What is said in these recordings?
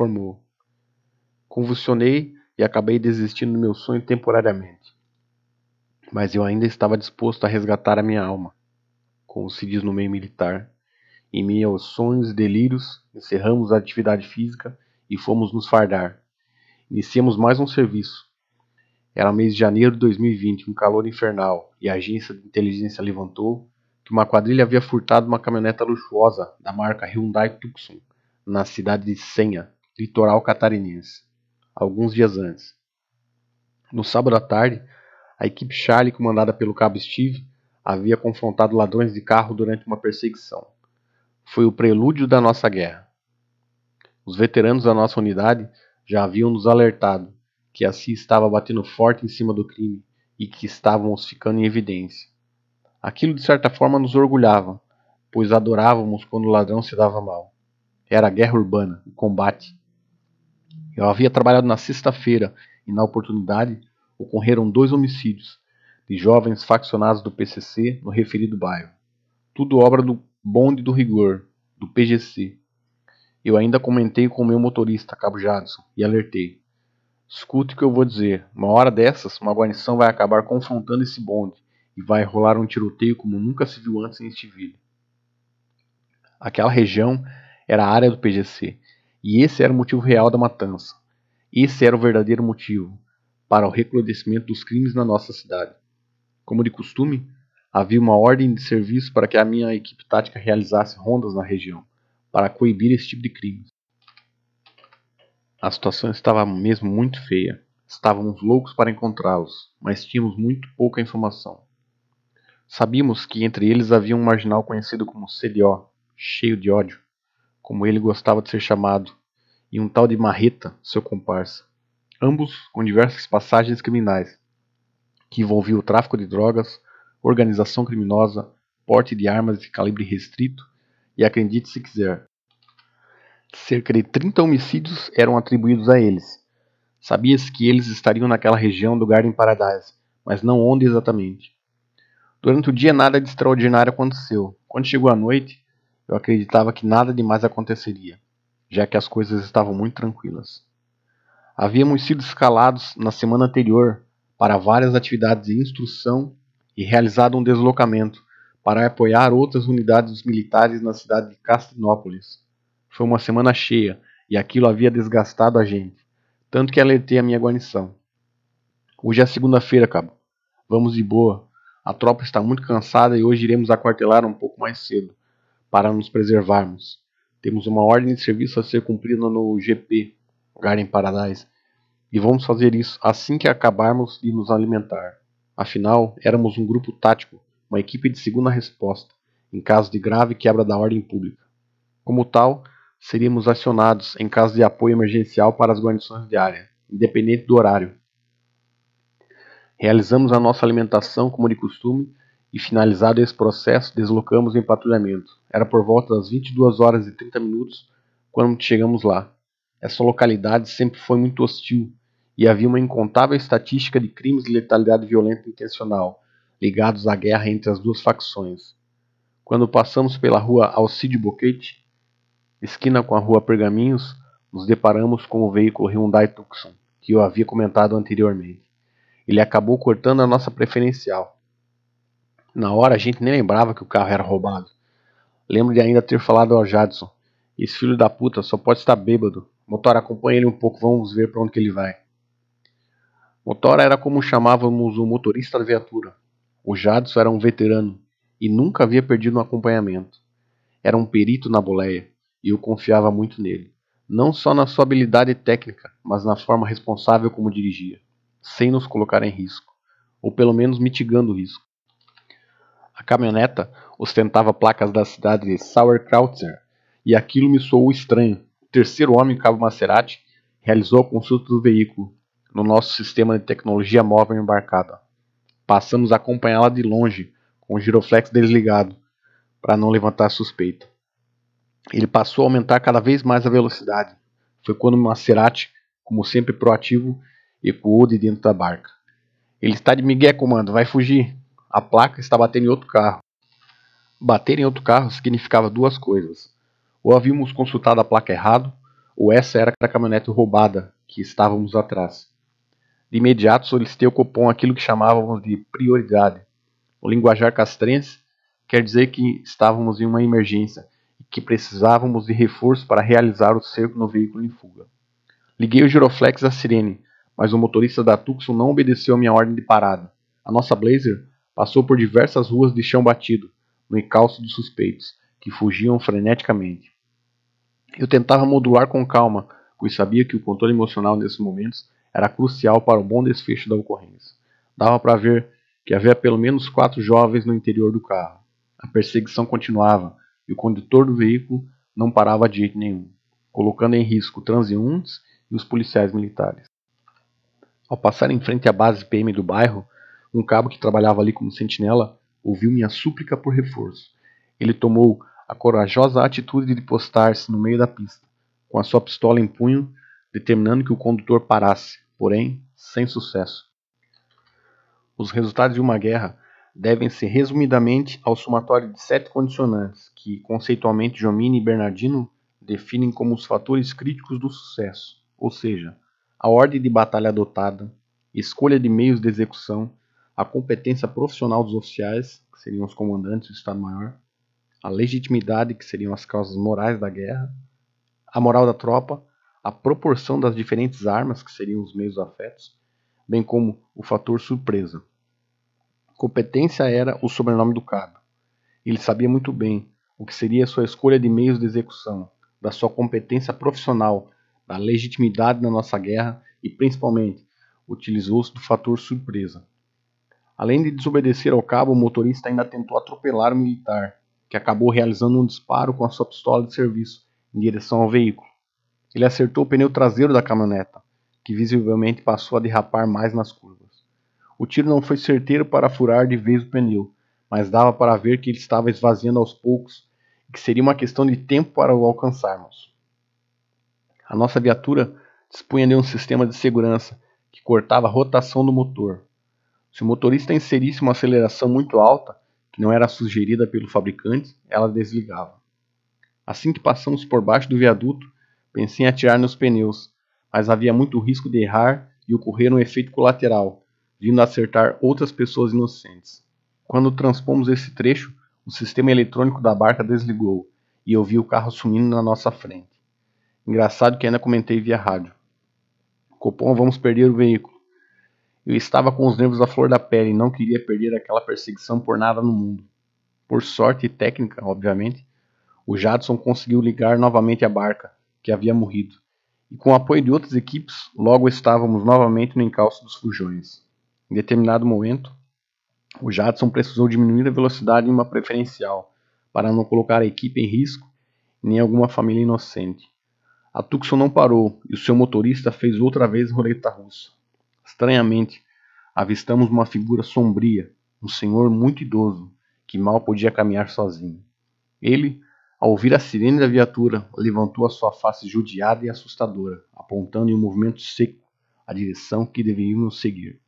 formou. Convulsionei e acabei desistindo do meu sonho temporariamente. Mas eu ainda estava disposto a resgatar a minha alma, como se diz no meio militar. Em aos sonhos e delírios, encerramos a atividade física e fomos nos fardar. Iniciamos mais um serviço. Era mês de janeiro de 2020, um calor infernal, e a agência de inteligência levantou que uma quadrilha havia furtado uma caminhoneta luxuosa da marca Hyundai Tucson na cidade de Senha, litoral catarinense, alguns dias antes. No sábado à tarde, a equipe Charlie, comandada pelo cabo Steve, havia confrontado ladrões de carro durante uma perseguição. Foi o prelúdio da nossa guerra. Os veteranos da nossa unidade já haviam nos alertado que a CIA estava batendo forte em cima do crime e que estávamos ficando em evidência. Aquilo de certa forma nos orgulhava, pois adorávamos quando o ladrão se dava mal. Era a guerra urbana, o combate. Eu havia trabalhado na sexta-feira e, na oportunidade, ocorreram dois homicídios de jovens faccionados do PCC no referido bairro. Tudo obra do bonde do rigor, do PGC. Eu ainda comentei com o meu motorista, Cabo Jadson, e alertei. Escute o que eu vou dizer. Uma hora dessas, uma guarnição vai acabar confrontando esse bonde e vai rolar um tiroteio como nunca se viu antes em Estiville. Aquela região era a área do PGC, e esse era o motivo real da matança. Esse era o verdadeiro motivo para o recrudescimento dos crimes na nossa cidade. Como de costume, havia uma ordem de serviço para que a minha equipe tática realizasse rondas na região, para coibir esse tipo de crimes. A situação estava mesmo muito feia. Estávamos loucos para encontrá-los, mas tínhamos muito pouca informação. Sabíamos que entre eles havia um marginal conhecido como CDO, cheio de ódio, como ele gostava de ser chamado, e um tal de Marreta, seu comparsa, ambos com diversas passagens criminais, que envolviam o tráfico de drogas, organização criminosa, porte de armas de calibre restrito e, acredite se quiser, cerca de 30 homicídios eram atribuídos a eles. Sabia-se que eles estariam naquela região do Garden Paradise, mas não onde exatamente. Durante o dia nada de extraordinário aconteceu. Quando chegou a noite, eu acreditava que nada demais aconteceria, já que as coisas estavam muito tranquilas. Havíamos sido escalados na semana anterior para várias atividades de instrução e realizado um deslocamento para apoiar outras unidades militares na cidade de Castrinópolis. Foi uma semana cheia e aquilo havia desgastado a gente, tanto que alertei a minha guarnição. Hoje é segunda-feira, cabo. Vamos de boa. A tropa está muito cansada e hoje iremos aquartelar um pouco mais cedo para nos preservarmos. Temos uma ordem de serviço a ser cumprida no GP, Garden Paradise, e vamos fazer isso assim que acabarmos de nos alimentar. Afinal, éramos um grupo tático, uma equipe de segunda resposta, em caso de grave quebra da ordem pública. Como tal, seríamos acionados em caso de apoio emergencial para as guarnições de área, independente do horário. Realizamos a nossa alimentação como de costume e finalizado esse processo, deslocamos em patrulhamento. Era por volta das 22 horas e 30 minutos quando chegamos lá. Essa localidade sempre foi muito hostil e havia uma incontável estatística de crimes de letalidade violenta intencional ligados à guerra entre as duas facções. Quando passamos pela rua Alcide Boquete, esquina com a rua Pergaminhos, nos deparamos com o veículo Hyundai Tucson, que eu havia comentado anteriormente. Ele acabou cortando a nossa preferencial na hora a gente nem lembrava que o carro era roubado. Lembro de ainda ter falado ao Jadson: Esse filho da puta só pode estar bêbado. Motora, acompanha ele um pouco, vamos ver para onde que ele vai. Motora era como chamávamos o motorista da viatura. O Jadson era um veterano e nunca havia perdido um acompanhamento. Era um perito na boleia e eu confiava muito nele. Não só na sua habilidade técnica, mas na forma responsável como dirigia, sem nos colocar em risco, ou pelo menos mitigando o risco. A caminhoneta ostentava placas da cidade de Sauerkrautzer, e aquilo me soou estranho. O terceiro homem, Cabo Maserati, realizou a consulta do veículo no nosso sistema de tecnologia móvel embarcada. Passamos a acompanhá-la de longe, com o giroflex desligado, para não levantar suspeita. Ele passou a aumentar cada vez mais a velocidade. Foi quando Maserati, como sempre proativo, ecoou de dentro da barca. Ele está de migué, comando, vai fugir a placa está batendo em outro carro. Bater em outro carro significava duas coisas. Ou havíamos consultado a placa errado, ou essa era a caminhonete roubada que estávamos atrás. De imediato solicitei ao Copom aquilo que chamávamos de prioridade. O linguajar castrense quer dizer que estávamos em uma emergência e que precisávamos de reforço para realizar o cerco no veículo em fuga. Liguei o giroflex à sirene, mas o motorista da Tucson não obedeceu a minha ordem de parada. A nossa Blazer passou por diversas ruas de chão batido, no encalço dos suspeitos, que fugiam freneticamente. Eu tentava modular com calma, pois sabia que o controle emocional nesses momentos era crucial para o bom desfecho da ocorrência. Dava para ver que havia pelo menos quatro jovens no interior do carro. A perseguição continuava e o condutor do veículo não parava de jeito nenhum, colocando em risco transeuntes e os policiais militares. Ao passar em frente à base PM do bairro, um cabo que trabalhava ali como sentinela ouviu minha súplica por reforço. Ele tomou a corajosa atitude de postar-se no meio da pista, com a sua pistola em punho, determinando que o condutor parasse, porém sem sucesso. Os resultados de uma guerra devem-se resumidamente ao somatório de sete condicionantes que, conceitualmente, Jomini e Bernardino definem como os fatores críticos do sucesso, ou seja, a ordem de batalha adotada, escolha de meios de execução, a competência profissional dos oficiais, que seriam os comandantes do Estado-Maior, a legitimidade, que seriam as causas morais da guerra, a moral da tropa, a proporção das diferentes armas, que seriam os meios afetos, bem como o fator surpresa. Competência era o sobrenome do cabo. Ele sabia muito bem o que seria sua escolha de meios de execução, da sua competência profissional, da legitimidade na nossa guerra e, principalmente, utilizou-se do fator surpresa. Além de desobedecer ao cabo, o motorista ainda tentou atropelar o militar, que acabou realizando um disparo com a sua pistola de serviço em direção ao veículo. Ele acertou o pneu traseiro da caminhoneta, que visivelmente passou a derrapar mais nas curvas. O tiro não foi certeiro para furar de vez o pneu, mas dava para ver que ele estava esvaziando aos poucos e que seria uma questão de tempo para o alcançarmos. A nossa viatura dispunha de um sistema de segurança que cortava a rotação do motor. Se o motorista inserisse uma aceleração muito alta, que não era sugerida pelo fabricante, ela desligava. Assim que passamos por baixo do viaduto, pensei em atirar nos pneus, mas havia muito risco de errar e ocorrer um efeito colateral, vindo a acertar outras pessoas inocentes. Quando transpomos esse trecho, o sistema eletrônico da barca desligou e eu vi o carro sumindo na nossa frente. Engraçado que ainda comentei via rádio. Copom, vamos perder o veículo. Eu estava com os nervos à flor da pele e não queria perder aquela perseguição por nada no mundo. Por sorte e técnica, obviamente, o Jadson conseguiu ligar novamente a barca, que havia morrido, e com o apoio de outras equipes, logo estávamos novamente no encalço dos fujões. Em determinado momento, o Jadson precisou diminuir a velocidade em uma preferencial, para não colocar a equipe em risco nem alguma família inocente. A Tucson não parou e o seu motorista fez outra vez roleta russa. Estranhamente, avistamos uma figura sombria, um senhor muito idoso, que mal podia caminhar sozinho. Ele, ao ouvir a sirene da viatura, levantou a sua face judiada e assustadora, apontando em um movimento seco a direção que deveríamos seguir.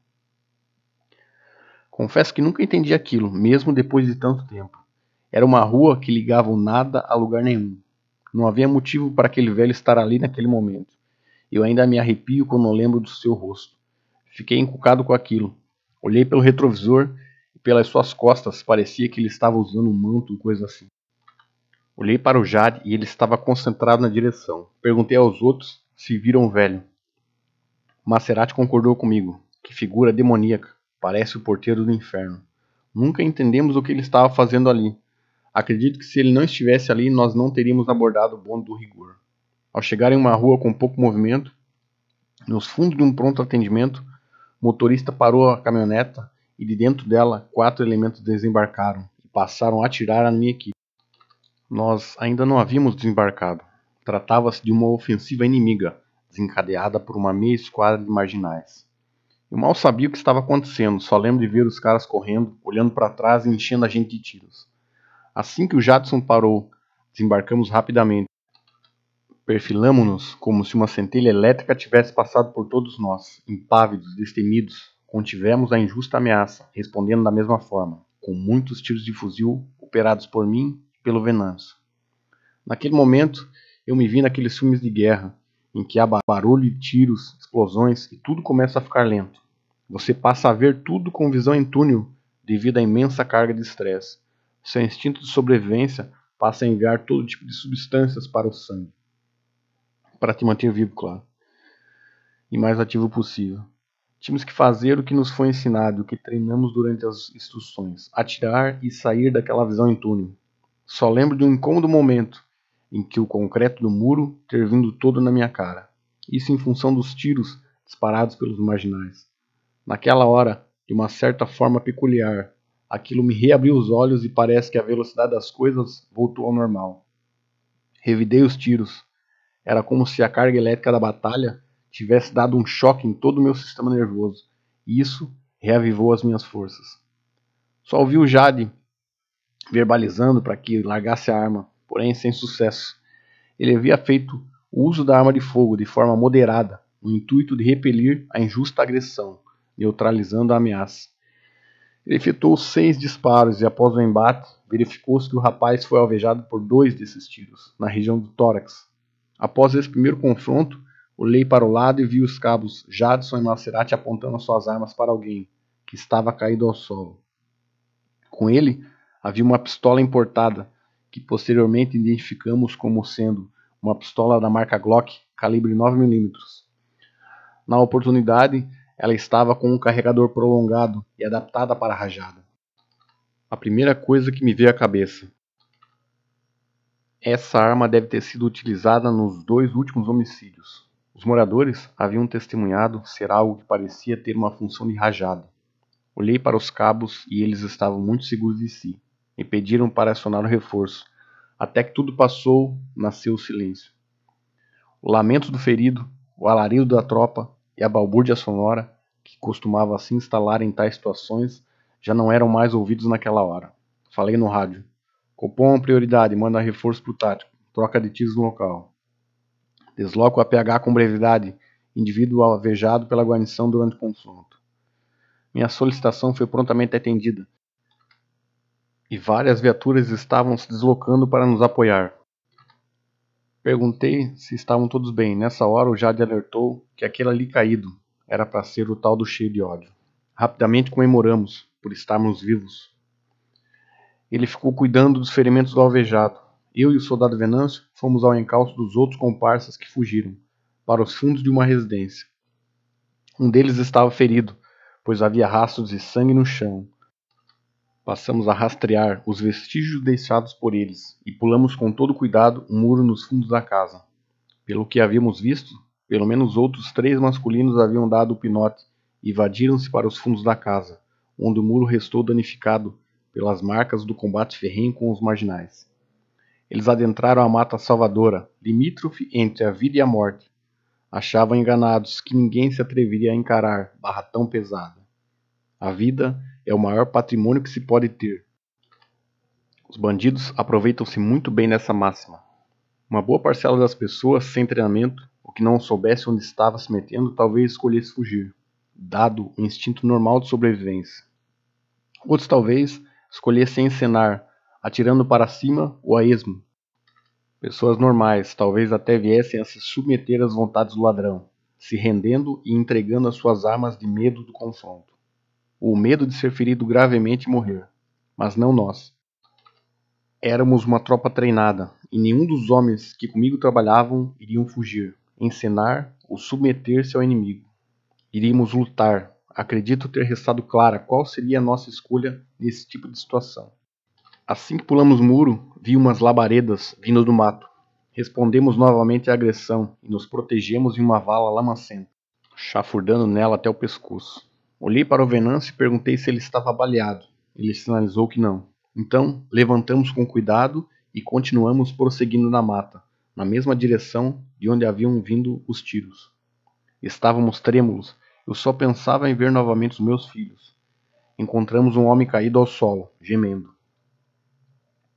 Confesso que nunca entendi aquilo, mesmo depois de tanto tempo. Era uma rua que ligava o nada a lugar nenhum. Não havia motivo para aquele velho estar ali naquele momento. Eu ainda me arrepio quando lembro do seu rosto. Fiquei encucado com aquilo. Olhei pelo retrovisor e pelas suas costas parecia que ele estava usando um manto ou coisa assim. Olhei para o Jade e ele estava concentrado na direção. Perguntei aos outros se viram o velho. Maserati concordou comigo. Que figura demoníaca. Parece o porteiro do inferno. Nunca entendemos o que ele estava fazendo ali. Acredito que se ele não estivesse ali, nós não teríamos abordado o bonde do rigor. Ao chegar em uma rua com pouco movimento, nos fundos de um pronto atendimento, o motorista parou a caminhoneta e de dentro dela quatro elementos desembarcaram e passaram a atirar a minha equipe. Nós ainda não havíamos desembarcado. Tratava-se de uma ofensiva inimiga, desencadeada por uma meia esquadra de marginais. Eu mal sabia o que estava acontecendo, só lembro de ver os caras correndo, olhando para trás e enchendo a gente de tiros. Assim que o Jadson parou, desembarcamos rapidamente. Perfilamo-nos como se uma centelha elétrica tivesse passado por todos nós, impávidos, destemidos. Contivemos a injusta ameaça, respondendo da mesma forma, com muitos tiros de fuzil operados por mim e pelo Venâncio. Naquele momento, eu me vi naqueles filmes de guerra, em que há barulho de tiros, explosões e tudo começa a ficar lento. Você passa a ver tudo com visão em túnel devido à imensa carga de estresse. Seu instinto de sobrevivência passa a enviar todo tipo de substâncias para o sangue. Para te manter vivo, claro. E mais ativo possível. Tínhamos que fazer o que nos foi ensinado, o que treinamos durante as instruções: atirar e sair daquela visão em túnel. Só lembro de um incômodo momento em que o concreto do muro ter vindo todo na minha cara. Isso em função dos tiros disparados pelos marginais. Naquela hora, de uma certa forma peculiar, aquilo me reabriu os olhos e parece que a velocidade das coisas voltou ao normal. Revidei os tiros. Era como se a carga elétrica da batalha tivesse dado um choque em todo o meu sistema nervoso, e isso reavivou as minhas forças. Só ouvi o Jade verbalizando para que largasse a arma, porém sem sucesso. Ele havia feito o uso da arma de fogo de forma moderada, no intuito de repelir a injusta agressão, neutralizando a ameaça. Ele efetuou seis disparos e, após o embate, verificou-se que o rapaz foi alvejado por dois desses tiros, na região do tórax. Após esse primeiro confronto, olhei para o lado e vi os cabos Jadson e Maserati apontando suas armas para alguém, que estava caído ao solo. Com ele, havia uma pistola importada, que posteriormente identificamos como sendo uma pistola da marca Glock, calibre 9mm. Na oportunidade, ela estava com um carregador prolongado e adaptada para a rajada. A primeira coisa que me veio à cabeça. Essa arma deve ter sido utilizada nos dois últimos homicídios. Os moradores haviam testemunhado ser algo que parecia ter uma função de rajada. Olhei para os cabos e eles estavam muito seguros de si. Me pediram para acionar o reforço. Até que tudo passou, nasceu o silêncio. O lamento do ferido, o alarido da tropa, e a balbúrdia sonora, que costumava se instalar em tais situações, já não eram mais ouvidos naquela hora. Falei no rádio. Copom prioridade, manda reforço pro tático. Troca de tiros no local. Desloco a PH com brevidade, indivíduo alvejado pela guarnição durante o confronto. Minha solicitação foi prontamente atendida. E várias viaturas estavam se deslocando para nos apoiar. Perguntei se estavam todos bem. Nessa hora, o Jade alertou que aquele ali caído era para ser o tal do cheio de ódio. Rapidamente comemoramos por estarmos vivos. Ele ficou cuidando dos ferimentos do alvejado. Eu e o soldado Venâncio fomos ao encalço dos outros comparsas que fugiram, para os fundos de uma residência. Um deles estava ferido, pois havia rastros de sangue no chão, Passamos a rastrear os vestígios deixados por eles e pulamos com todo cuidado um muro nos fundos da casa. Pelo que havíamos visto, pelo menos outros três masculinos haviam dado o pinote e invadiram-se para os fundos da casa, onde o muro restou danificado pelas marcas do combate ferrenho com os marginais. Eles adentraram a mata salvadora, limítrofe entre a vida e a morte. Achavam enganados que ninguém se atreveria a encarar barra tão pesada. A vida é o maior patrimônio que se pode ter. Os bandidos aproveitam-se muito bem dessa máxima. Uma boa parcela das pessoas sem treinamento, ou que não soubesse onde estava se metendo, talvez escolhesse fugir, dado o instinto normal de sobrevivência. Outros talvez escolhessem encenar, atirando para cima ou a esmo. Pessoas normais talvez até viessem a se submeter às vontades do ladrão, se rendendo e entregando as suas armas de medo do confronto o medo de ser ferido gravemente e morrer. Mas não nós. Éramos uma tropa treinada, e nenhum dos homens que comigo trabalhavam iriam fugir, encenar ou submeter-se ao inimigo. Iríamos lutar. Acredito ter restado clara qual seria a nossa escolha nesse tipo de situação. Assim que pulamos o muro, vi umas labaredas vindo do mato. Respondemos novamente à agressão e nos protegemos em uma vala lamacenta, chafurdando nela até o pescoço. Olhei para o Venâncio e perguntei se ele estava baleado. Ele sinalizou que não. Então, levantamos com cuidado e continuamos prosseguindo na mata, na mesma direção de onde haviam vindo os tiros. Estávamos trêmulos, eu só pensava em ver novamente os meus filhos. Encontramos um homem caído ao solo, gemendo.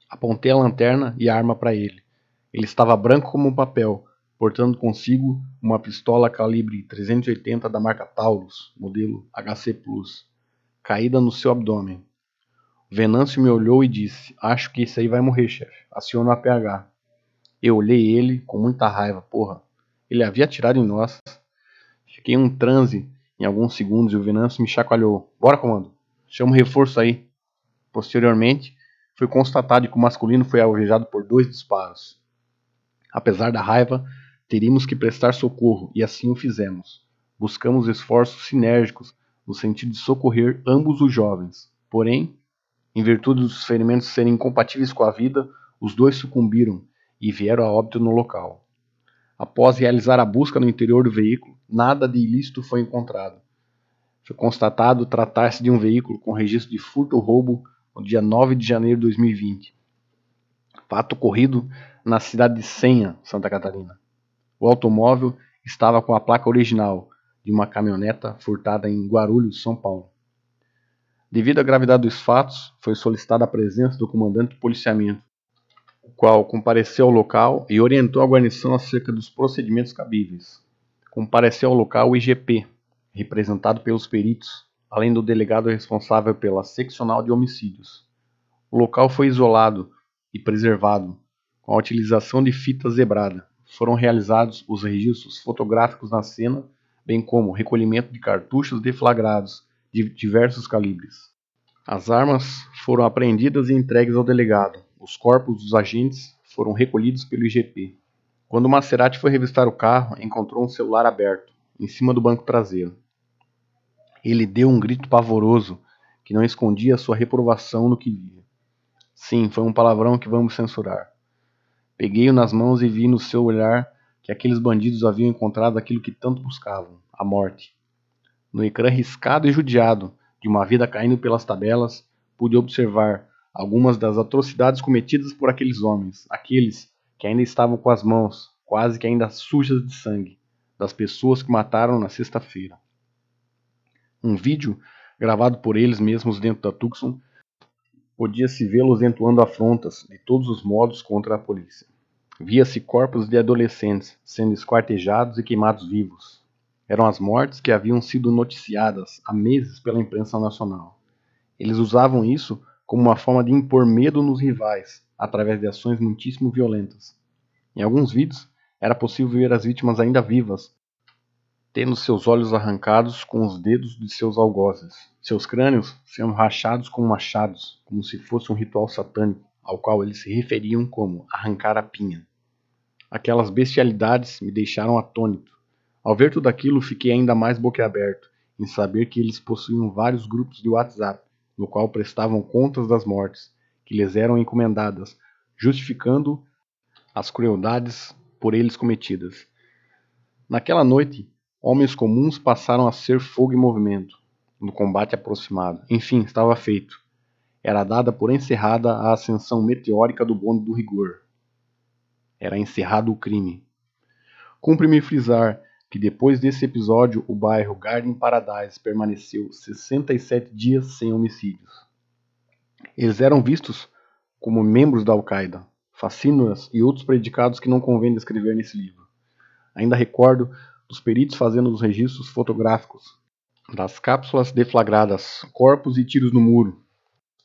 Apontei a lanterna e a arma para ele. Ele estava branco como um papel, portando consigo uma pistola calibre 380 da marca Taurus, modelo HC Plus, caída no seu abdômen. Venâncio me olhou e disse: Acho que esse aí vai morrer, chefe. Aciona o APH. Eu olhei ele com muita raiva. Porra, Ele havia atirado em nós. Fiquei um transe em alguns segundos o Venâncio me chacoalhou. Bora, comando. Chama um reforço aí. Posteriormente, foi constatado que o masculino foi alvejado por dois disparos. Apesar da raiva, teríamos que prestar socorro e assim o fizemos. Buscamos esforços sinérgicos no sentido de socorrer ambos os jovens. Porém, em virtude dos ferimentos serem incompatíveis com a vida, os dois sucumbiram e vieram a óbito no local. Após realizar a busca no interior do veículo, nada de ilícito foi encontrado. Foi constatado tratar-se de um veículo com registro de furto ou roubo no dia 9 de janeiro de 2020. Fato ocorrido na cidade de Senha, Santa Catarina. O automóvel estava com a placa original de uma caminhoneta furtada em Guarulhos, São Paulo. Devido à gravidade dos fatos, foi solicitada a presença do comandante de policiamento, qual compareceu ao local e orientou a guarnição acerca dos procedimentos cabíveis. Compareceu ao local o IGP, representado pelos peritos, além do delegado responsável pela seccional de homicídios. O local foi isolado e preservado, com a utilização de fita zebrada. Foram realizados os registros fotográficos na cena, bem como recolhimento de cartuchos deflagrados de diversos calibres. As armas foram apreendidas e entregues ao delegado. Os corpos dos agentes foram recolhidos pelo IGP. Quando Maserati foi revistar o carro, encontrou um celular aberto, em cima do banco traseiro. Ele deu um grito pavoroso que não escondia sua reprovação no que via. Sim, foi um palavrão que vamos censurar. Peguei-o nas mãos e vi no seu olhar que aqueles bandidos haviam encontrado aquilo que tanto buscavam: a morte. No ecrã riscado e judiado de uma vida caindo pelas tabelas, pude observar algumas das atrocidades cometidas por aqueles homens, aqueles que ainda estavam com as mãos quase que ainda sujas de sangue, das pessoas que mataram na sexta-feira. Um vídeo gravado por eles mesmos dentro da Tucson podia-se vê-los entoando afrontas de todos os modos contra a polícia. Via-se corpos de adolescentes sendo esquartejados e queimados vivos. Eram as mortes que haviam sido noticiadas há meses pela imprensa nacional. Eles usavam isso como uma forma de impor medo nos rivais, através de ações muitíssimo violentas. Em alguns vídeos, era possível ver as vítimas ainda vivas, tendo seus olhos arrancados com os dedos de seus algozes, seus crânios sendo rachados com machados, como se fosse um ritual satânico, ao qual eles se referiam como arrancar a pinha. Aquelas bestialidades me deixaram atônito. Ao ver tudo aquilo, fiquei ainda mais boquiaberto em saber que eles possuíam vários grupos de WhatsApp, no qual prestavam contas das mortes que lhes eram encomendadas, justificando as crueldades por eles cometidas. Naquela noite, homens comuns passaram a ser fogo em movimento, no combate aproximado. Enfim, estava feito. Era dada por encerrada a ascensão meteórica do bonde do rigor. Era encerrado o crime. Cumpre-me frisar que depois desse episódio o bairro Garden Paradise permaneceu 67 dias sem homicídios. Eles eram vistos como membros da Al-Qaeda, fascínoras e outros predicados que não convém descrever nesse livro. Ainda recordo dos peritos fazendo os registros fotográficos das cápsulas deflagradas, corpos e tiros no muro.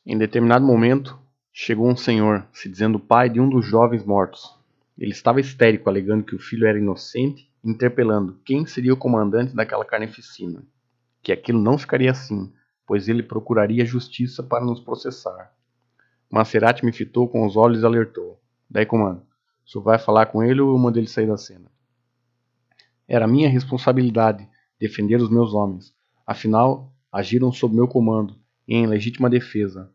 Em determinado momento, chegou um senhor, se dizendo pai de um dos jovens mortos. Ele estava histérico, alegando que o filho era inocente, interpelando quem seria o comandante daquela carneficina. Que aquilo não ficaria assim, pois ele procuraria justiça para nos processar. Maserati me fitou com os olhos e alertou. Daí, comando, o senhor vai falar com ele ou eu mando ele sair da cena? Era minha responsabilidade defender os meus homens, afinal, agiram sob meu comando em legítima defesa.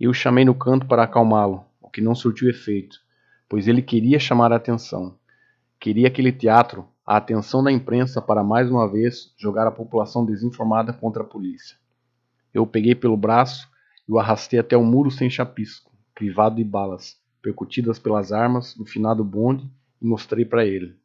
Eu o chamei no canto para acalmá-lo, o que não surtiu efeito, pois ele queria chamar a atenção. Queria aquele teatro, a atenção da imprensa para mais uma vez jogar a população desinformada contra a polícia. Eu o peguei pelo braço e o arrastei até o muro sem chapisco, crivado de balas, percutidas pelas armas do finado bonde, e mostrei para ele.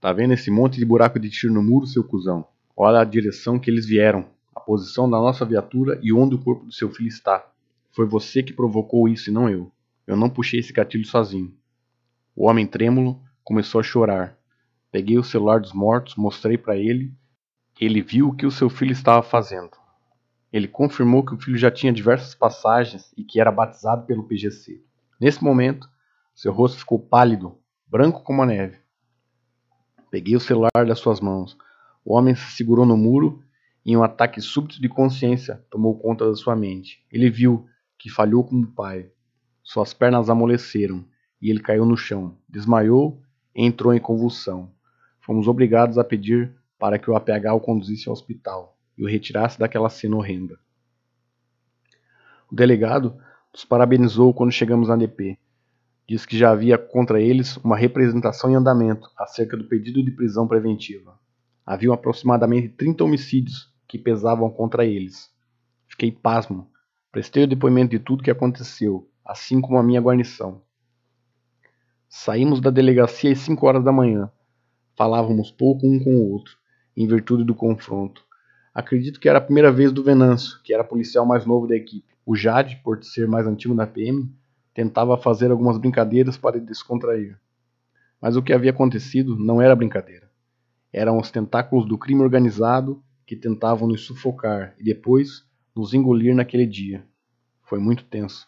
Tá vendo esse monte de buraco de tiro no muro, seu cuzão? Olha a direção que eles vieram, a posição da nossa viatura e onde o corpo do seu filho está. Foi você que provocou isso e não eu. Eu não puxei esse gatilho sozinho. O homem trêmulo começou a chorar. Peguei o celular dos mortos, mostrei para ele. Ele viu o que o seu filho estava fazendo. Ele confirmou que o filho já tinha diversas passagens e que era batizado pelo PGC. Nesse momento, seu rosto ficou pálido, branco como a neve. Peguei o celular das suas mãos. O homem se segurou no muro e um ataque súbito de consciência tomou conta da sua mente. Ele viu que falhou como pai. Suas pernas amoleceram e ele caiu no chão, desmaiou entrou em convulsão. Fomos obrigados a pedir para que o APH o conduzisse ao hospital e o retirasse daquela cena horrenda. O delegado nos parabenizou quando chegamos na DP. Diz que já havia contra eles uma representação em andamento acerca do pedido de prisão preventiva. Haviam aproximadamente 30 homicídios que pesavam contra eles. Fiquei pasmo. Prestei o depoimento de tudo que aconteceu, assim como a minha guarnição. Saímos da delegacia às 5 horas da manhã. Falávamos pouco um com o outro, em virtude do confronto. Acredito que era a primeira vez do Venâncio, que era policial mais novo da equipe. O Jade, por ser mais antigo da PM, tentava fazer algumas brincadeiras para descontrair. Mas o que havia acontecido não era brincadeira. Eram os tentáculos do crime organizado que tentavam nos sufocar e depois nos engolir naquele dia. Foi muito tenso.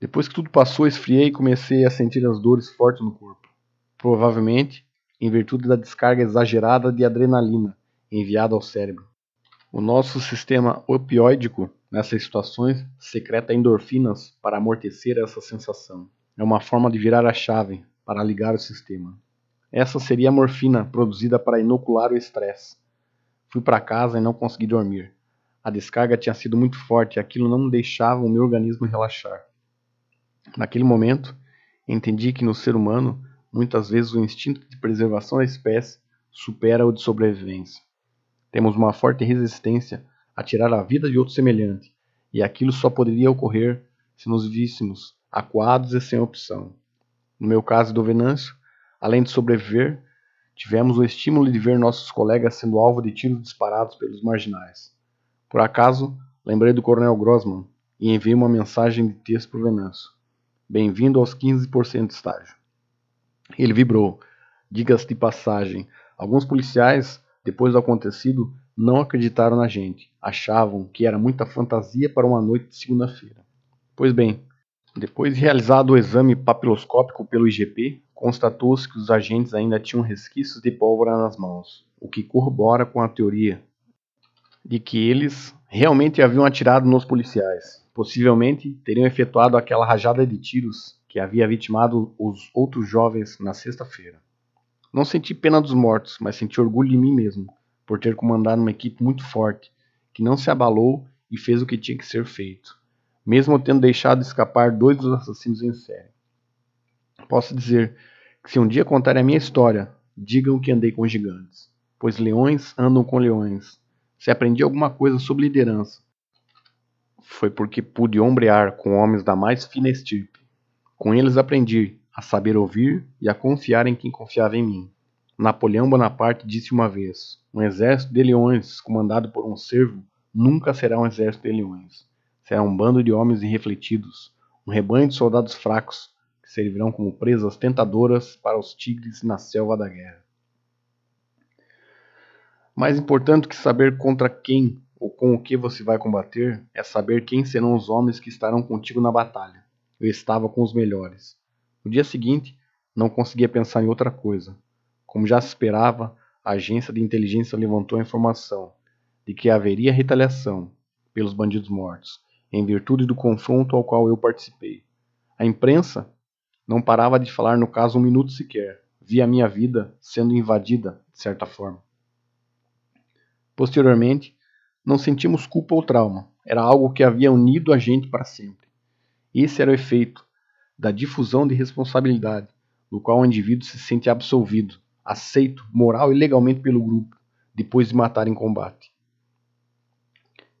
Depois que tudo passou, esfriei e comecei a sentir as dores fortes no corpo. Provavelmente em virtude da descarga exagerada de adrenalina enviada ao cérebro. O nosso sistema opioídico, nessas situações, secreta endorfinas para amortecer essa sensação. É uma forma de virar a chave para ligar o sistema. Essa seria a morfina produzida para inocular o estresse. Fui para casa e não consegui dormir. A descarga tinha sido muito forte e aquilo não deixava o meu organismo relaxar. Naquele momento, entendi que no ser humano, muitas vezes o instinto de preservação da espécie supera o de sobrevivência. Temos uma forte resistência a tirar a vida de outro semelhante, e aquilo só poderia ocorrer se nos víssemos acuados e sem opção. No meu caso do Venâncio, além de sobreviver, tivemos o estímulo de ver nossos colegas sendo alvo de tiros disparados pelos marginais. Por acaso, lembrei do Coronel Grossman e enviei uma mensagem de texto para o Venâncio. Bem-vindo aos 15% de estágio. Ele vibrou. Diga-se de passagem, alguns policiais depois do acontecido, não acreditaram na gente. Achavam que era muita fantasia para uma noite de segunda-feira. Pois bem, depois de realizado o exame papiloscópico pelo IGP, constatou-se que os agentes ainda tinham resquícios de pólvora nas mãos, o que corrobora com a teoria de que eles realmente haviam atirado nos policiais. Possivelmente teriam efetuado aquela rajada de tiros que havia vitimado os outros jovens na sexta-feira. Não senti pena dos mortos, mas senti orgulho de mim mesmo, por ter comandado uma equipe muito forte, que não se abalou e fez o que tinha que ser feito, mesmo tendo deixado escapar dois dos assassinos em série. Posso dizer que se um dia contarem a minha história, digam que andei com gigantes, pois leões andam com leões. Se aprendi alguma coisa sobre liderança, foi porque pude ombrear com homens da mais fina estirpe. Com eles aprendi a saber ouvir e a confiar em quem confiava em mim. Napoleão Bonaparte disse uma vez: Um exército de leões comandado por um servo nunca será um exército de leões. Será um bando de homens irrefletidos, um rebanho de soldados fracos que servirão como presas tentadoras para os tigres na selva da guerra. Mais importante que saber contra quem ou com o que você vai combater é saber quem serão os homens que estarão contigo na batalha. Eu estava com os melhores. No dia seguinte, não conseguia pensar em outra coisa. Como já se esperava, a agência de inteligência levantou a informação de que haveria retaliação pelos bandidos mortos, em virtude do confronto ao qual eu participei. A imprensa não parava de falar no caso um minuto sequer. Via a minha vida sendo invadida, de certa forma. Posteriormente, não sentimos culpa ou trauma. Era algo que havia unido a gente para sempre. Esse era o efeito da difusão de responsabilidade, no qual o indivíduo se sente absolvido, aceito moral e legalmente pelo grupo, depois de matar em combate.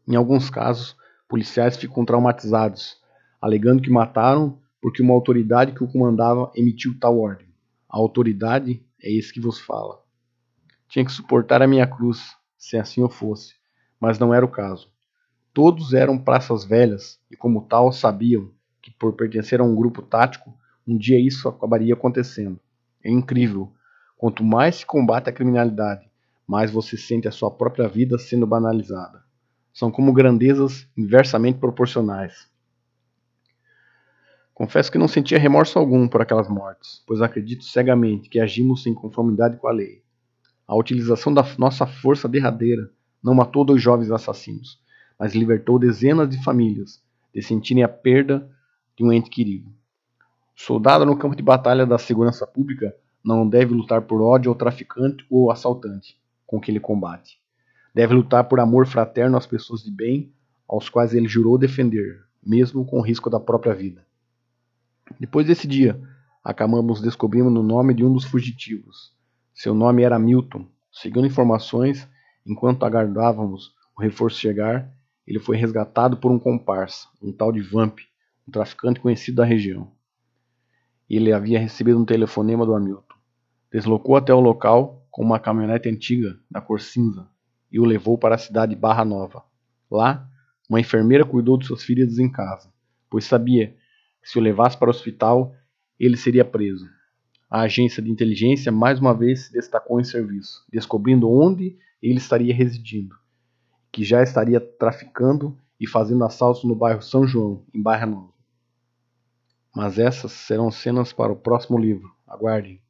Em alguns casos, policiais ficam traumatizados, alegando que mataram porque uma autoridade que o comandava emitiu tal ordem. A autoridade é esse que vos fala. Tinha que suportar a minha cruz, se assim eu fosse, mas não era o caso. Todos eram praças velhas e, como tal, sabiam que por pertencer a um grupo tático, um dia isso acabaria acontecendo. É incrível. Quanto mais se combate a criminalidade, mais você sente a sua própria vida sendo banalizada. São como grandezas inversamente proporcionais. Confesso que não sentia remorso algum por aquelas mortes, pois acredito cegamente que agimos em conformidade com a lei. A utilização da nossa força derradeira não matou dois jovens assassinos, mas libertou dezenas de famílias de sentirem a perda de um ente querido. Soldado no campo de batalha da segurança pública não deve lutar por ódio ao traficante ou assaltante com que ele combate. Deve lutar por amor fraterno às pessoas de bem, aos quais ele jurou defender, mesmo com o risco da própria vida. Depois desse dia, acabamos descobrindo o nome de um dos fugitivos. Seu nome era Milton. Seguindo informações, enquanto aguardávamos o reforço chegar, ele foi resgatado por um comparsa, um tal de Vamp, um traficante conhecido da região. Ele havia recebido um telefonema do Hamilton. Deslocou até o local com uma caminhonete antiga da cor cinza e o levou para a cidade de Barra Nova. Lá, uma enfermeira cuidou de suas feridas em casa, pois sabia se o levasse para o hospital, ele seria preso. A agência de inteligência mais uma vez se destacou em serviço, descobrindo onde ele estaria residindo, que já estaria traficando e fazendo assaltos no bairro São João, em Barra Nova. Mas essas serão cenas para o próximo livro. Aguardem.